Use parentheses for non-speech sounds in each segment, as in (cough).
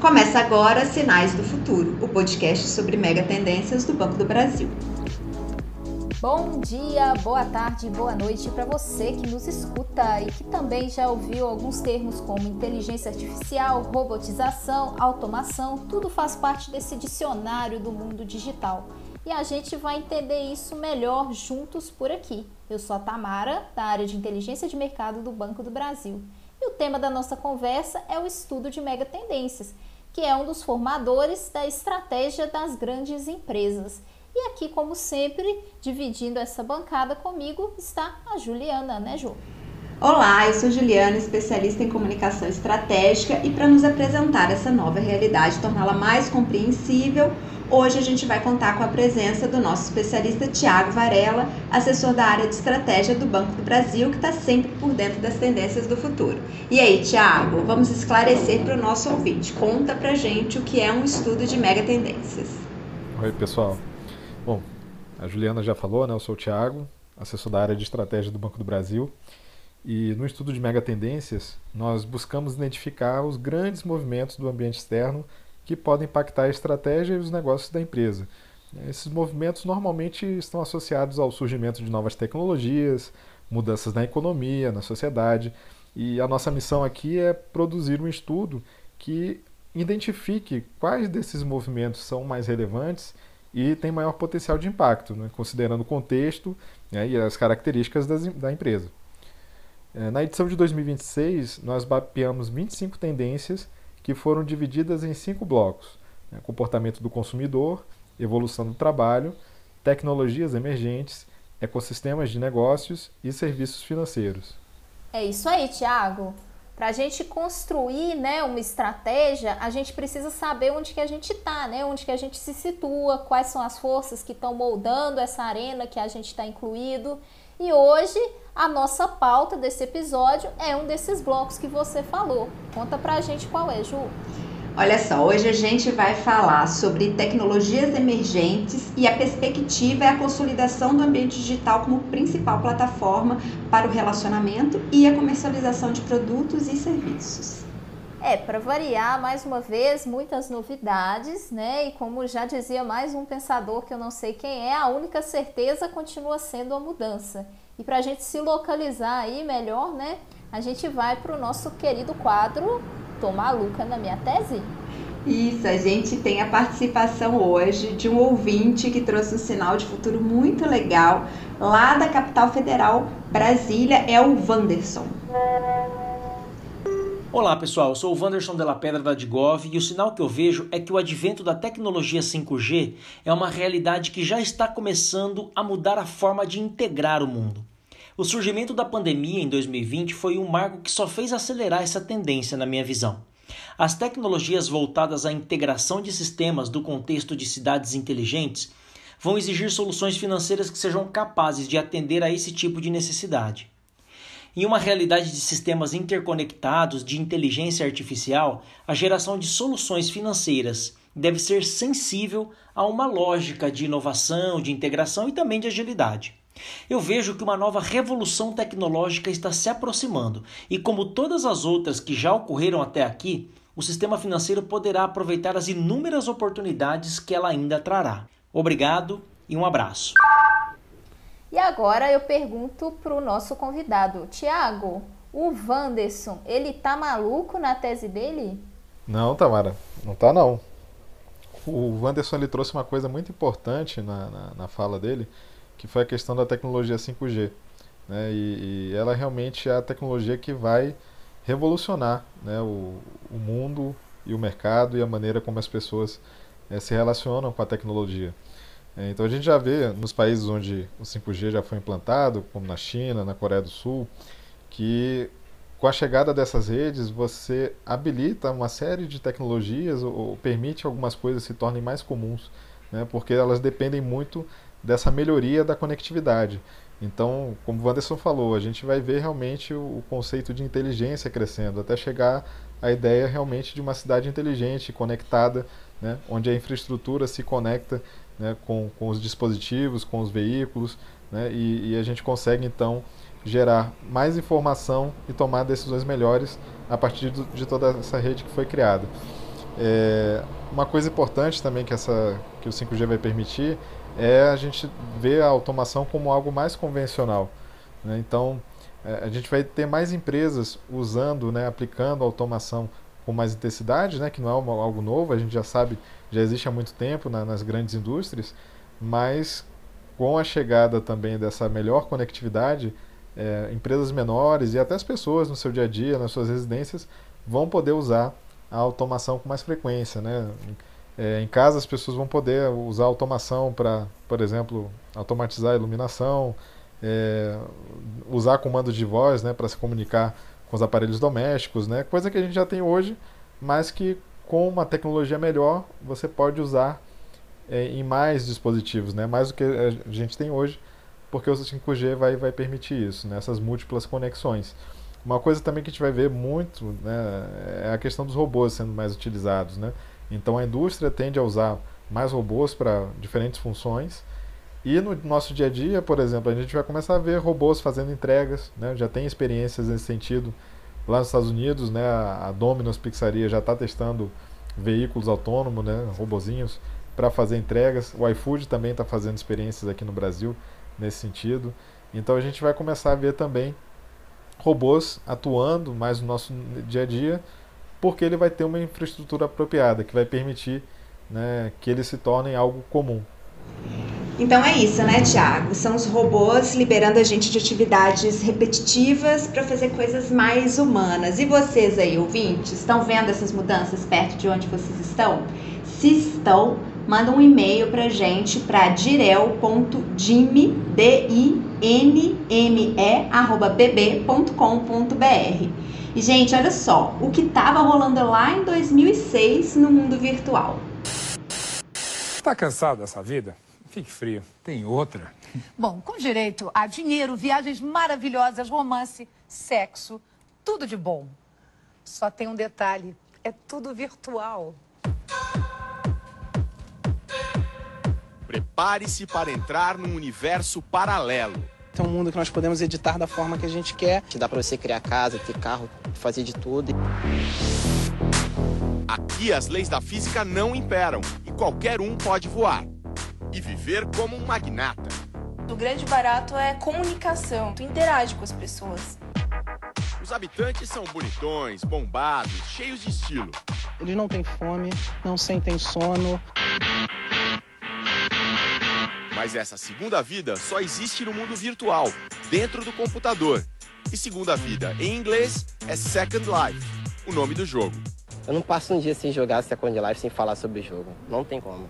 Começa agora Sinais do Futuro, o podcast sobre mega tendências do Banco do Brasil. Bom dia, boa tarde, boa noite para você que nos escuta e que também já ouviu alguns termos como inteligência artificial, robotização, automação, tudo faz parte desse dicionário do mundo digital. E a gente vai entender isso melhor juntos por aqui. Eu sou a Tamara, da área de inteligência de mercado do Banco do Brasil. E o tema da nossa conversa é o estudo de mega tendências, que é um dos formadores da estratégia das grandes empresas. E aqui, como sempre, dividindo essa bancada comigo, está a Juliana, né, Ju? Olá, eu sou Juliana, especialista em comunicação estratégica, e para nos apresentar essa nova realidade, torná-la mais compreensível, hoje a gente vai contar com a presença do nosso especialista Tiago Varela, assessor da área de estratégia do Banco do Brasil, que está sempre por dentro das tendências do futuro. E aí, Tiago, vamos esclarecer para o nosso ouvinte. Conta para gente o que é um estudo de mega tendências. Oi, pessoal. Bom, a Juliana já falou, né? Eu sou o Thiago, assessor da área de estratégia do Banco do Brasil. E no estudo de megatendências, nós buscamos identificar os grandes movimentos do ambiente externo que podem impactar a estratégia e os negócios da empresa. Esses movimentos normalmente estão associados ao surgimento de novas tecnologias, mudanças na economia, na sociedade, e a nossa missão aqui é produzir um estudo que identifique quais desses movimentos são mais relevantes e tem maior potencial de impacto, né, considerando o contexto né, e as características das, da empresa. É, na edição de 2026, nós mapeamos 25 tendências que foram divididas em cinco blocos: né, comportamento do consumidor, evolução do trabalho, tecnologias emergentes, ecossistemas de negócios e serviços financeiros. É isso aí, Tiago. Para a gente construir né, uma estratégia, a gente precisa saber onde que a gente está, né? onde que a gente se situa, quais são as forças que estão moldando essa arena que a gente está incluído. E hoje a nossa pauta desse episódio é um desses blocos que você falou. Conta pra gente qual é, Ju. Olha só, hoje a gente vai falar sobre tecnologias emergentes e a perspectiva é a consolidação do ambiente digital como principal plataforma para o relacionamento e a comercialização de produtos e serviços. É, para variar, mais uma vez, muitas novidades, né? E como já dizia mais um pensador que eu não sei quem é, a única certeza continua sendo a mudança. E para a gente se localizar aí melhor, né? A gente vai para o nosso querido quadro Tô maluca na minha tese? Isso, a gente tem a participação hoje de um ouvinte que trouxe um sinal de futuro muito legal lá da capital federal, Brasília, é o Wanderson. Olá pessoal, eu sou o Wanderson Della Pedra da Digov e o sinal que eu vejo é que o advento da tecnologia 5G é uma realidade que já está começando a mudar a forma de integrar o mundo. O surgimento da pandemia em 2020 foi um marco que só fez acelerar essa tendência, na minha visão. As tecnologias voltadas à integração de sistemas do contexto de cidades inteligentes vão exigir soluções financeiras que sejam capazes de atender a esse tipo de necessidade. Em uma realidade de sistemas interconectados de inteligência artificial, a geração de soluções financeiras deve ser sensível a uma lógica de inovação, de integração e também de agilidade. Eu vejo que uma nova revolução tecnológica está se aproximando e, como todas as outras que já ocorreram até aqui, o sistema financeiro poderá aproveitar as inúmeras oportunidades que ela ainda trará. Obrigado e um abraço. E agora eu pergunto para o nosso convidado, Tiago, o Wanderson, ele tá maluco na tese dele? Não, Tamara, não tá não. O Wanderson ele trouxe uma coisa muito importante na, na, na fala dele, que foi a questão da tecnologia 5G. Né? E, e, ela realmente é a tecnologia que vai revolucionar né, o, o, mundo e o mercado e a maneira como as pessoas é, se relacionam com a tecnologia. É, então a gente já vê nos países onde o 5G já foi implantado, como na China, na Coreia do Sul, que com a chegada dessas redes você habilita uma série de tecnologias ou, ou permite algumas coisas se tornem mais comuns, né, porque elas dependem muito dessa melhoria da conectividade. Então, como o Wanderson falou, a gente vai ver realmente o, conceito de inteligência crescendo, até chegar à ideia realmente de uma cidade inteligente, conectada, né, onde a infraestrutura se conecta né, com, com os dispositivos, com os veículos, né, e, e a gente consegue então gerar mais informação e tomar decisões melhores a partir de toda essa rede que foi criada. É, uma coisa importante também que, essa, que o 5G vai permitir é a gente ver a automação como algo mais convencional. Né? Então, é, a gente vai ter mais empresas usando, né, aplicando automação com mais intensidade, né, que não é uma, algo novo, a gente já sabe, já existe há muito tempo na, nas grandes indústrias, mas com a chegada também dessa melhor conectividade, é, empresas menores e até as pessoas no seu dia a dia, nas suas residências, vão poder usar a automação com mais frequência. Né? É, em casa, as pessoas vão poder usar automação para, por exemplo, automatizar a iluminação, é, usar comandos de voz né, para se comunicar com os aparelhos domésticos, né? coisa que a gente já tem hoje, mas que com uma tecnologia melhor você pode usar é, em mais dispositivos, né? mais do que a gente tem hoje, porque o 5G vai, vai permitir isso, né? essas múltiplas conexões. Uma coisa também que a gente vai ver muito né, é a questão dos robôs sendo mais utilizados. Né? Então a indústria tende a usar mais robôs para diferentes funções. E no nosso dia a dia, por exemplo, a gente vai começar a ver robôs fazendo entregas, né? já tem experiências nesse sentido lá nos Estados Unidos, né? a Domino's Pizzaria já está testando veículos autônomos, né? robozinhos, para fazer entregas. O iFood também está fazendo experiências aqui no Brasil nesse sentido. Então a gente vai começar a ver também robôs atuando mais no nosso dia a dia, porque ele vai ter uma infraestrutura apropriada que vai permitir né, que eles se tornem algo comum. Então é isso, né, Tiago? São os robôs liberando a gente de atividades repetitivas para fazer coisas mais humanas. E vocês aí, ouvintes, estão vendo essas mudanças perto de onde vocês estão? Se estão, manda um e-mail pra gente para direl.dime, D-I-M-M-E, arroba bb.com.br. E, gente, olha só, o que estava rolando lá em 2006 no mundo virtual. Tá cansado dessa vida? Fique frio, tem outra. Bom, com direito a dinheiro, viagens maravilhosas, romance, sexo, tudo de bom. Só tem um detalhe, é tudo virtual. Prepare-se para entrar num universo paralelo. É um mundo que nós podemos editar da forma que a gente quer. Que dá para você criar casa, ter carro, fazer de tudo. Aqui as leis da física não imperam e qualquer um pode voar e viver como um magnata. O grande barato é comunicação. Tu interage com as pessoas. Os habitantes são bonitões, bombados, cheios de estilo. Eles não têm fome, não sentem sono. Mas essa segunda vida só existe no mundo virtual, dentro do computador. E segunda vida, em inglês, é Second Life, o nome do jogo. Eu não passo um dia sem jogar Second Life sem falar sobre o jogo. Não tem como.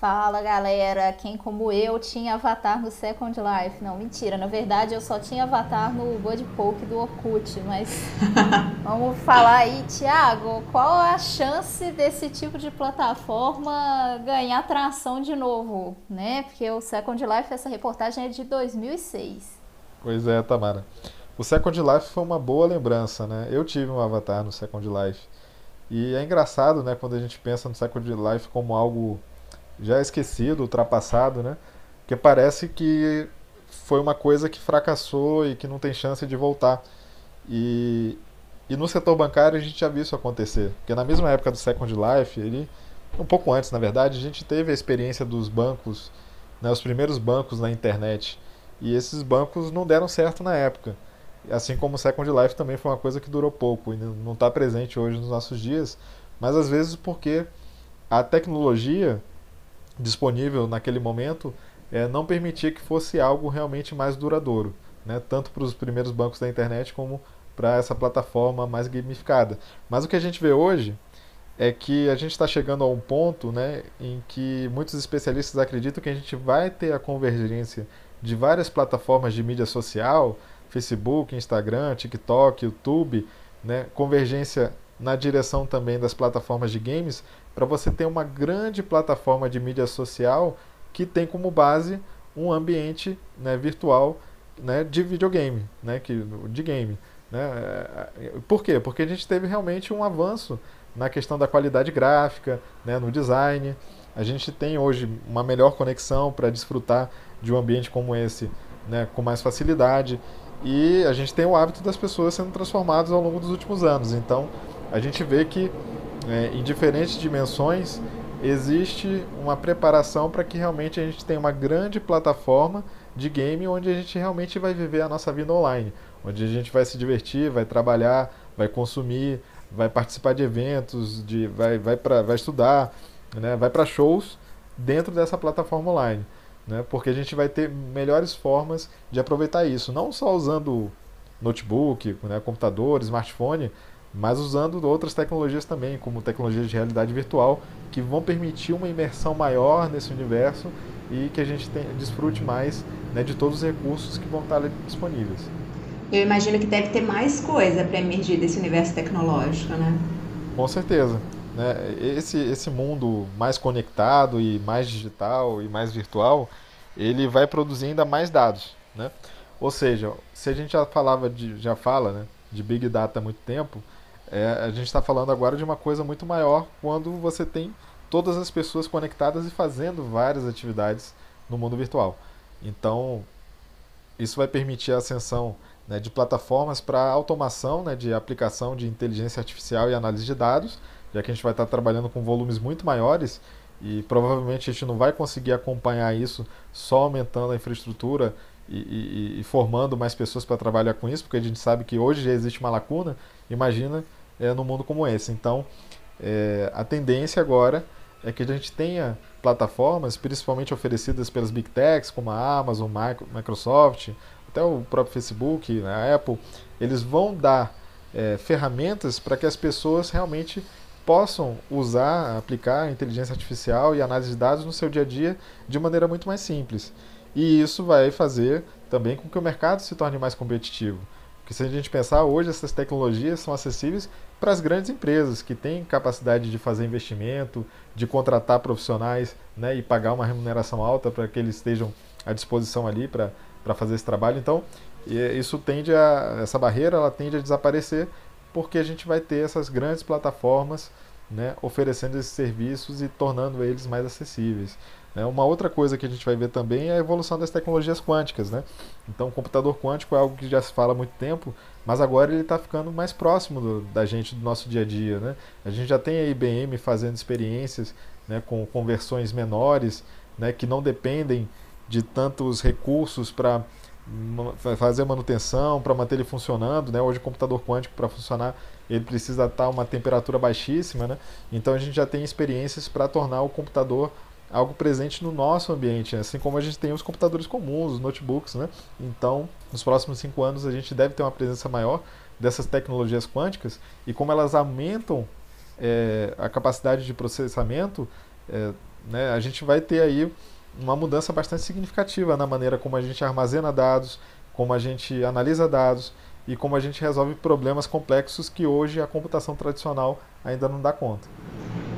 Fala galera, quem como eu tinha avatar no Second Life? Não, mentira, na verdade eu só tinha avatar no Bud Poke do Orkut, mas (laughs) vamos falar aí, Thiago, qual a chance desse tipo de plataforma ganhar tração de novo, né? Porque o Second Life, essa reportagem é de 2006. Pois é, Tamara. O Second Life foi uma boa lembrança, né? Eu tive um avatar no Second Life. E é engraçado, né, quando a gente pensa no Second Life como algo já esquecido, ultrapassado, né? Porque parece que foi uma coisa que fracassou e que não tem chance de voltar. E, e no setor bancário a gente já viu isso acontecer. Porque na mesma época do Second Life, ele, um pouco antes, na verdade, a gente teve a experiência dos bancos, né, os primeiros bancos na internet. E esses bancos não deram certo na época. Assim como o Second Life também foi uma coisa que durou pouco e não está presente hoje nos nossos dias, mas às vezes porque a tecnologia disponível naquele momento é, não permitia que fosse algo realmente mais duradouro, né? tanto para os primeiros bancos da internet como para essa plataforma mais gamificada. Mas o que a gente vê hoje é que a gente está chegando a um ponto né, em que muitos especialistas acreditam que a gente vai ter a convergência de várias plataformas de mídia social, Facebook, Instagram, TikTok, YouTube, né, convergência na direção também das plataformas de games, para você ter uma grande plataforma de mídia social que tem como base um ambiente né, virtual né, de videogame, né, que, de game. Né? É, por quê? Porque a gente teve realmente um avanço na questão da qualidade gráfica, né, no design. A gente tem hoje uma melhor conexão para desfrutar de um ambiente como esse né, com mais facilidade. E a gente tem o hábito das pessoas sendo transformadas ao longo dos últimos anos. Então, a gente vê que é, em diferentes dimensões, existe uma preparação para que realmente a gente tenha uma grande plataforma de game onde a gente realmente vai viver a nossa vida online, onde a gente vai se divertir, vai trabalhar, vai consumir, vai participar de eventos, de, vai, vai, pra, vai estudar, né, vai para shows dentro dessa plataforma online. Né, porque a gente vai ter melhores formas de aproveitar isso, não só usando notebook, né, computador, smartphone, mas usando outras tecnologias também, como tecnologias de realidade virtual, que vão permitir uma imersão maior nesse universo e que a gente tem, desfrute mais né, de todos os recursos que vão estar disponíveis. Eu imagino que deve ter mais coisa para emergir desse universo tecnológico, né? Com certeza. Né? Esse, esse mundo mais conectado e mais digital e mais virtual, ele vai produzir ainda mais dados, né? Ou seja, se a gente já falava de, já fala, né, de big data há muito tempo, é, a gente está falando agora de uma coisa muito maior quando você tem todas as pessoas conectadas e fazendo várias atividades no mundo virtual. Então, isso vai permitir a ascensão né, de plataformas para automação né, de aplicação de inteligência artificial e análise de dados, já que a gente vai estar trabalhando com volumes muito maiores e provavelmente a gente não vai conseguir acompanhar isso só aumentando a infraestrutura e, e, e formando mais pessoas para trabalhar com isso, porque a gente sabe que hoje já existe uma lacuna, imagina é, num mundo como esse. Então, é, a tendência agora é que a gente tenha plataformas, principalmente oferecidas pelas Big Techs, como a Amazon, Microsoft, até o próprio Facebook, né, a Apple, eles vão dar é, ferramentas para que as pessoas realmente possam usar, aplicar inteligência artificial e análise de dados no seu dia a dia de maneira muito mais simples. E isso vai fazer também com que o mercado se torne mais competitivo. Porque se a gente pensar, hoje essas tecnologias são acessíveis para as grandes empresas que têm capacidade de fazer investimento, de contratar profissionais né, e pagar uma remuneração alta para que eles estejam à disposição ali para fazer esse trabalho. Então, isso tende a, essa barreira ela tende a desaparecer porque a gente vai ter essas grandes plataformas né, oferecendo esses serviços e tornando eles mais acessíveis. Né? Uma outra coisa que a gente vai ver também é a evolução das tecnologias quânticas. Né? Então, o computador quântico é algo que já se fala há muito tempo, mas agora ele está ficando mais próximo do, da gente, do nosso dia a dia. Né? A gente já tem a IBM fazendo experiências né, com conversões menores, né, que não dependem de tantos recursos para fazer manutenção, para manter ele funcionando. Né? Hoje, o computador quântico, para funcionar, ele precisa estar a uma temperatura baixíssima. Né? Então, a gente já tem experiências para tornar o computador algo presente no nosso ambiente, assim como a gente tem os computadores comuns, os notebooks, né? Então, nos próximos cinco anos a gente deve ter uma presença maior dessas tecnologias quânticas e como elas aumentam é, a capacidade de processamento, é, né, a gente vai ter aí uma mudança bastante significativa na maneira como a gente armazena dados, como a gente analisa dados e como a gente resolve problemas complexos que hoje a computação tradicional ainda não dá conta.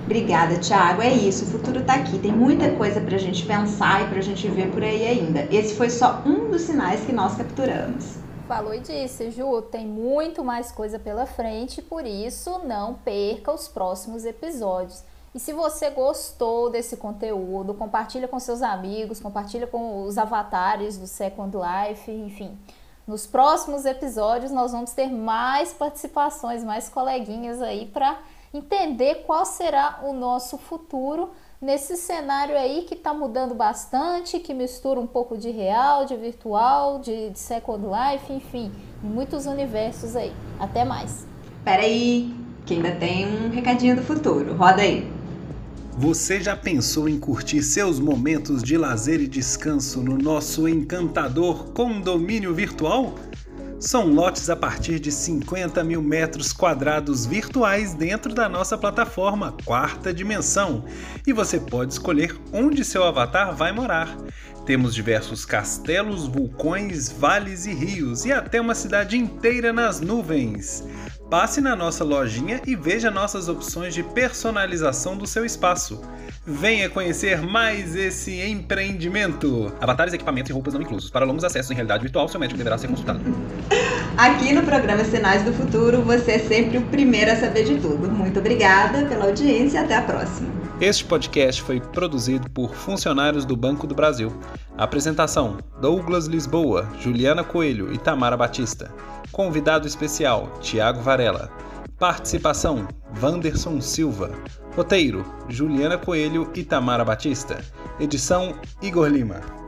Obrigada, Thiago. É isso, o futuro está aqui. Tem muita coisa para a gente pensar e para a gente ver por aí ainda. Esse foi só um dos sinais que nós capturamos. Falou e disse, Ju, tem muito mais coisa pela frente, por isso não perca os próximos episódios. E se você gostou desse conteúdo, compartilha com seus amigos, compartilha com os avatares do Second Life, enfim. Nos próximos episódios nós vamos ter mais participações, mais coleguinhas aí para entender qual será o nosso futuro nesse cenário aí que está mudando bastante, que mistura um pouco de real, de virtual, de, de Second Life, enfim, muitos universos aí. Até mais. Peraí, que ainda tem um recadinho do futuro. Roda aí. Você já pensou em curtir seus momentos de lazer e descanso no nosso encantador condomínio virtual? São lotes a partir de 50 mil metros quadrados virtuais dentro da nossa plataforma Quarta Dimensão e você pode escolher onde seu avatar vai morar. Temos diversos castelos, vulcões, vales e rios e até uma cidade inteira nas nuvens. Passe na nossa lojinha e veja nossas opções de personalização do seu espaço. Venha conhecer mais esse empreendimento. Avatares, equipamentos e roupas não inclusos. Para longos acessos em realidade virtual, seu médico deverá ser consultado. Aqui no programa Sinais do Futuro, você é sempre o primeiro a saber de tudo. Muito obrigada pela audiência e até a próxima. Este podcast foi produzido por funcionários do Banco do Brasil. Apresentação: Douglas Lisboa, Juliana Coelho e Tamara Batista. Convidado especial: Tiago Varela. Participação: Vanderson Silva. Roteiro: Juliana Coelho e Tamara Batista. Edição: Igor Lima.